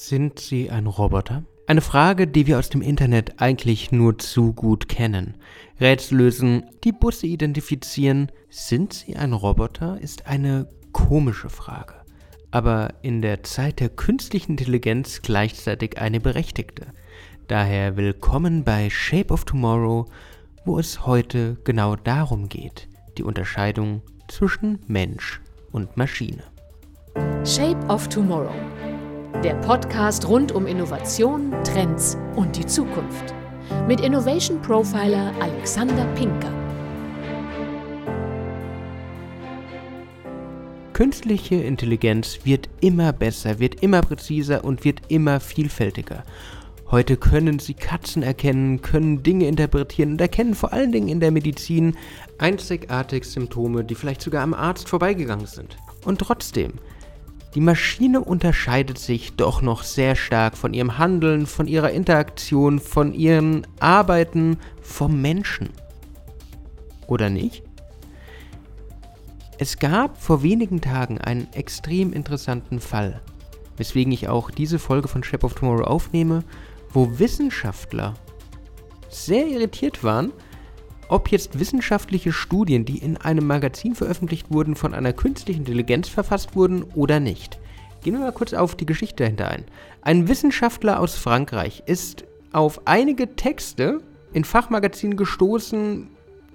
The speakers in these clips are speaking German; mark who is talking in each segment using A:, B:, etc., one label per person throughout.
A: Sind Sie ein Roboter? Eine Frage, die wir aus dem Internet eigentlich nur zu gut kennen. Rätsel lösen, die Busse identifizieren. Sind Sie ein Roboter? ist eine komische Frage. Aber in der Zeit der künstlichen Intelligenz gleichzeitig eine berechtigte. Daher willkommen bei Shape of Tomorrow, wo es heute genau darum geht, die Unterscheidung zwischen Mensch und Maschine.
B: Shape of Tomorrow der Podcast rund um Innovation, Trends und die Zukunft. Mit Innovation Profiler Alexander Pinker.
A: Künstliche Intelligenz wird immer besser, wird immer präziser und wird immer vielfältiger. Heute können sie Katzen erkennen, können Dinge interpretieren und erkennen vor allen Dingen in der Medizin einzigartig Symptome, die vielleicht sogar am Arzt vorbeigegangen sind. Und trotzdem, die Maschine unterscheidet sich doch noch sehr stark von ihrem Handeln, von ihrer Interaktion, von ihren Arbeiten vom Menschen. Oder nicht? Es gab vor wenigen Tagen einen extrem interessanten Fall, weswegen ich auch diese Folge von Shape of Tomorrow aufnehme, wo Wissenschaftler sehr irritiert waren, ob jetzt wissenschaftliche Studien, die in einem Magazin veröffentlicht wurden, von einer künstlichen Intelligenz verfasst wurden oder nicht. Gehen wir mal kurz auf die Geschichte dahinter ein. Ein Wissenschaftler aus Frankreich ist auf einige Texte in Fachmagazinen gestoßen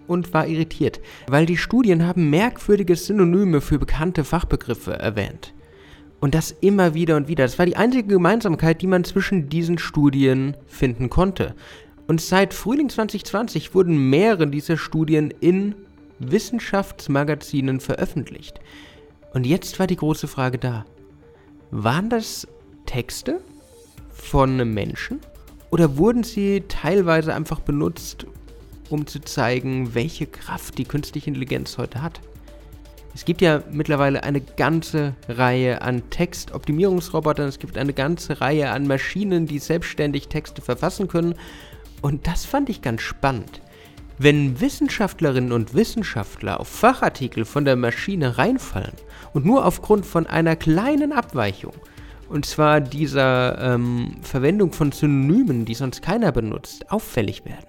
A: und war irritiert, weil die Studien haben merkwürdige Synonyme für bekannte Fachbegriffe erwähnt. Und das immer wieder und wieder. Das war die einzige Gemeinsamkeit, die man zwischen diesen Studien finden konnte. Und seit Frühling 2020 wurden mehrere dieser Studien in Wissenschaftsmagazinen veröffentlicht. Und jetzt war die große Frage da. Waren das Texte von Menschen? Oder wurden sie teilweise einfach benutzt, um zu zeigen, welche Kraft die künstliche Intelligenz heute hat? Es gibt ja mittlerweile eine ganze Reihe an Textoptimierungsrobotern, es gibt eine ganze Reihe an Maschinen, die selbstständig Texte verfassen können und das fand ich ganz spannend. Wenn Wissenschaftlerinnen und Wissenschaftler auf Fachartikel von der Maschine reinfallen und nur aufgrund von einer kleinen Abweichung, und zwar dieser ähm, Verwendung von Synonymen, die sonst keiner benutzt, auffällig werden.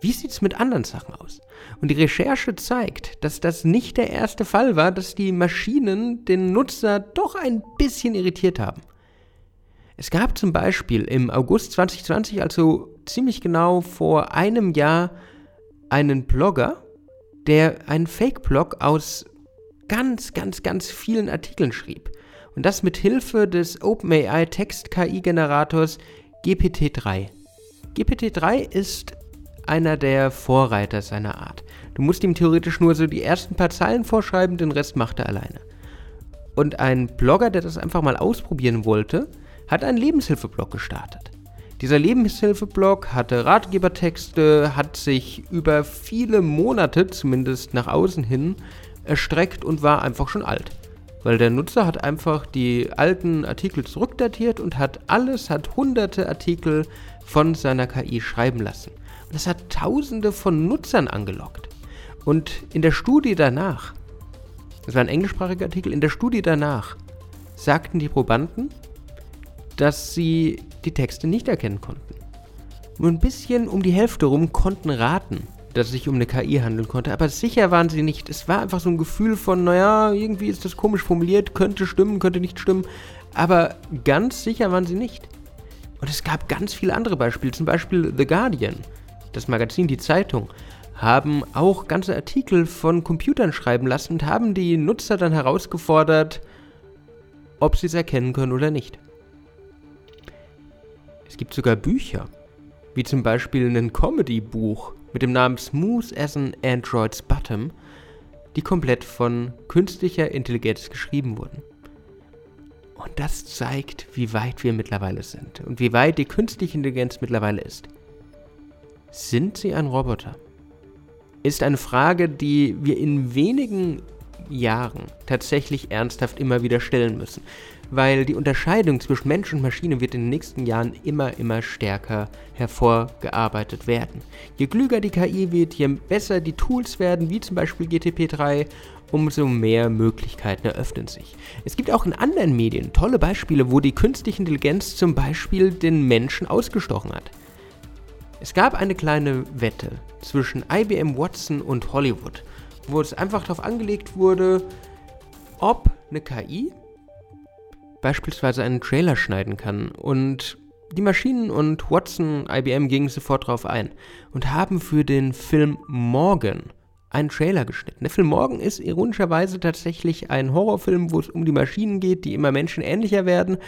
A: Wie sieht es mit anderen Sachen aus? Und die Recherche zeigt, dass das nicht der erste Fall war, dass die Maschinen den Nutzer doch ein bisschen irritiert haben. Es gab zum Beispiel im August 2020, also ziemlich genau vor einem Jahr einen Blogger, der einen Fake-Blog aus ganz, ganz, ganz vielen Artikeln schrieb. Und das mit Hilfe des OpenAI Text-KI-Generators GPT-3. GPT-3 ist einer der Vorreiter seiner Art. Du musst ihm theoretisch nur so die ersten paar Zeilen vorschreiben, den Rest macht er alleine. Und ein Blogger, der das einfach mal ausprobieren wollte, hat einen Lebenshilfeblog gestartet. Dieser Lebenshilfeblog hatte Ratgebertexte, hat sich über viele Monate, zumindest nach außen hin, erstreckt und war einfach schon alt. Weil der Nutzer hat einfach die alten Artikel zurückdatiert und hat alles, hat hunderte Artikel von seiner KI schreiben lassen. Und das hat tausende von Nutzern angelockt. Und in der Studie danach, das war ein englischsprachiger Artikel, in der Studie danach sagten die Probanden, dass sie die Texte nicht erkennen konnten. Nur ein bisschen um die Hälfte rum konnten raten, dass es sich um eine KI handeln konnte, aber sicher waren sie nicht. Es war einfach so ein Gefühl von, naja, irgendwie ist das komisch formuliert, könnte stimmen, könnte nicht stimmen, aber ganz sicher waren sie nicht. Und es gab ganz viele andere Beispiele, zum Beispiel The Guardian, das Magazin, die Zeitung, haben auch ganze Artikel von Computern schreiben lassen und haben die Nutzer dann herausgefordert, ob sie es erkennen können oder nicht. Es gibt sogar Bücher, wie zum Beispiel ein Comedy-Buch mit dem Namen Smooth as an Android's Bottom, die komplett von künstlicher Intelligenz geschrieben wurden. Und das zeigt, wie weit wir mittlerweile sind und wie weit die künstliche Intelligenz mittlerweile ist. Sind sie ein Roboter? Ist eine Frage, die wir in wenigen Jahren tatsächlich ernsthaft immer wieder stellen müssen, weil die Unterscheidung zwischen Mensch und Maschine wird in den nächsten Jahren immer, immer stärker hervorgearbeitet werden. Je klüger die KI wird, je besser die Tools werden, wie zum Beispiel GTP3, umso mehr Möglichkeiten eröffnen sich. Es gibt auch in anderen Medien tolle Beispiele, wo die künstliche Intelligenz zum Beispiel den Menschen ausgestochen hat. Es gab eine kleine Wette zwischen IBM Watson und Hollywood, wo es einfach darauf angelegt wurde, ob eine KI beispielsweise einen Trailer schneiden kann. Und die Maschinen und Watson, IBM gingen sofort darauf ein und haben für den Film Morgan einen Trailer geschnitten. Der Film Morgan ist ironischerweise tatsächlich ein Horrorfilm, wo es um die Maschinen geht, die immer menschenähnlicher werden.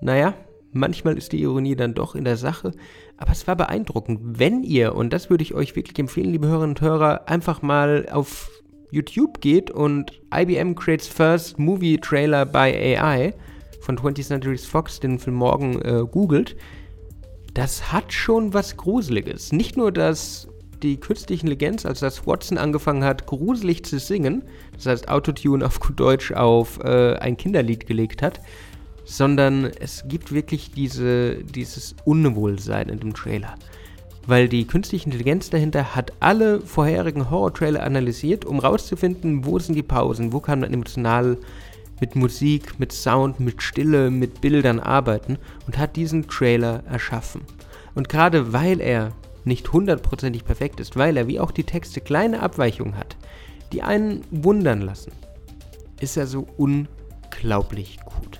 A: Naja, manchmal ist die Ironie dann doch in der Sache, aber es war beeindruckend. Wenn ihr, und das würde ich euch wirklich empfehlen, liebe Hörerinnen und Hörer, einfach mal auf YouTube geht und IBM Creates First Movie Trailer by AI von 20th Century Fox, den Film Morgan, äh, googelt, das hat schon was Gruseliges. Nicht nur, dass die künstliche Intelligenz, als das Watson angefangen hat, gruselig zu singen, das heißt Autotune auf gut Deutsch auf äh, ein Kinderlied gelegt hat, sondern es gibt wirklich diese, dieses Unwohlsein in dem Trailer. Weil die künstliche Intelligenz dahinter hat alle vorherigen Horror-Trailer analysiert, um rauszufinden, wo sind die Pausen, wo kann man emotional mit Musik, mit Sound, mit Stille, mit Bildern arbeiten und hat diesen Trailer erschaffen. Und gerade weil er nicht hundertprozentig perfekt ist, weil er wie auch die Texte kleine Abweichungen hat, die einen wundern lassen, ist er so unglaublich gut.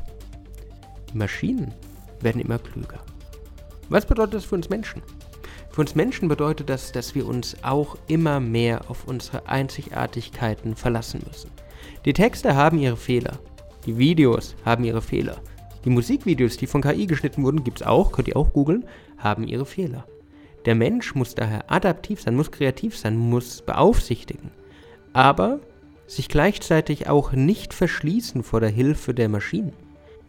A: Maschinen werden immer klüger. Was bedeutet das für uns Menschen? Für uns Menschen bedeutet das, dass wir uns auch immer mehr auf unsere Einzigartigkeiten verlassen müssen. Die Texte haben ihre Fehler. Die Videos haben ihre Fehler. Die Musikvideos, die von KI geschnitten wurden, gibt es auch, könnt ihr auch googeln, haben ihre Fehler. Der Mensch muss daher adaptiv sein, muss kreativ sein, muss beaufsichtigen, aber sich gleichzeitig auch nicht verschließen vor der Hilfe der Maschinen.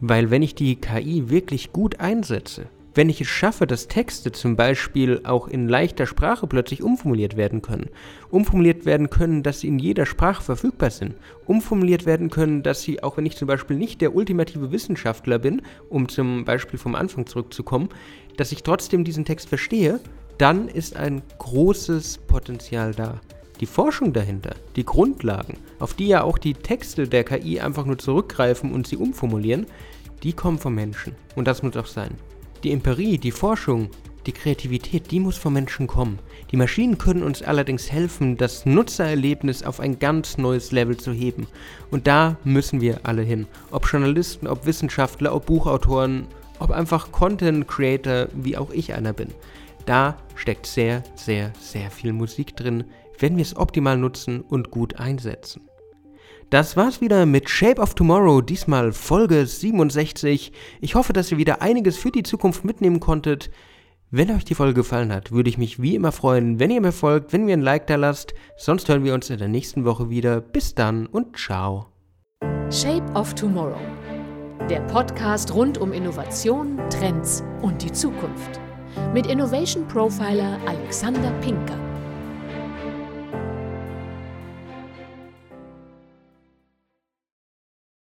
A: Weil wenn ich die KI wirklich gut einsetze, wenn ich es schaffe, dass Texte zum Beispiel auch in leichter Sprache plötzlich umformuliert werden können, umformuliert werden können, dass sie in jeder Sprache verfügbar sind, umformuliert werden können, dass sie, auch wenn ich zum Beispiel nicht der ultimative Wissenschaftler bin, um zum Beispiel vom Anfang zurückzukommen, dass ich trotzdem diesen Text verstehe dann ist ein großes Potenzial da. Die Forschung dahinter, die Grundlagen, auf die ja auch die Texte der KI einfach nur zurückgreifen und sie umformulieren, die kommen vom Menschen. Und das muss auch sein. Die Empirie, die Forschung, die Kreativität, die muss vom Menschen kommen. Die Maschinen können uns allerdings helfen, das Nutzererlebnis auf ein ganz neues Level zu heben. Und da müssen wir alle hin. Ob Journalisten, ob Wissenschaftler, ob Buchautoren, ob einfach Content Creator, wie auch ich einer bin. Da steckt sehr, sehr, sehr viel Musik drin, wenn wir es optimal nutzen und gut einsetzen. Das war's wieder mit Shape of Tomorrow, diesmal Folge 67. Ich hoffe, dass ihr wieder einiges für die Zukunft mitnehmen konntet. Wenn euch die Folge gefallen hat, würde ich mich wie immer freuen, wenn ihr mir folgt, wenn ihr ein Like da lasst. Sonst hören wir uns in der nächsten Woche wieder. Bis dann und ciao.
B: Shape of Tomorrow. Der Podcast rund um Innovation, Trends und die Zukunft mit Innovation Profiler Alexander Pinker.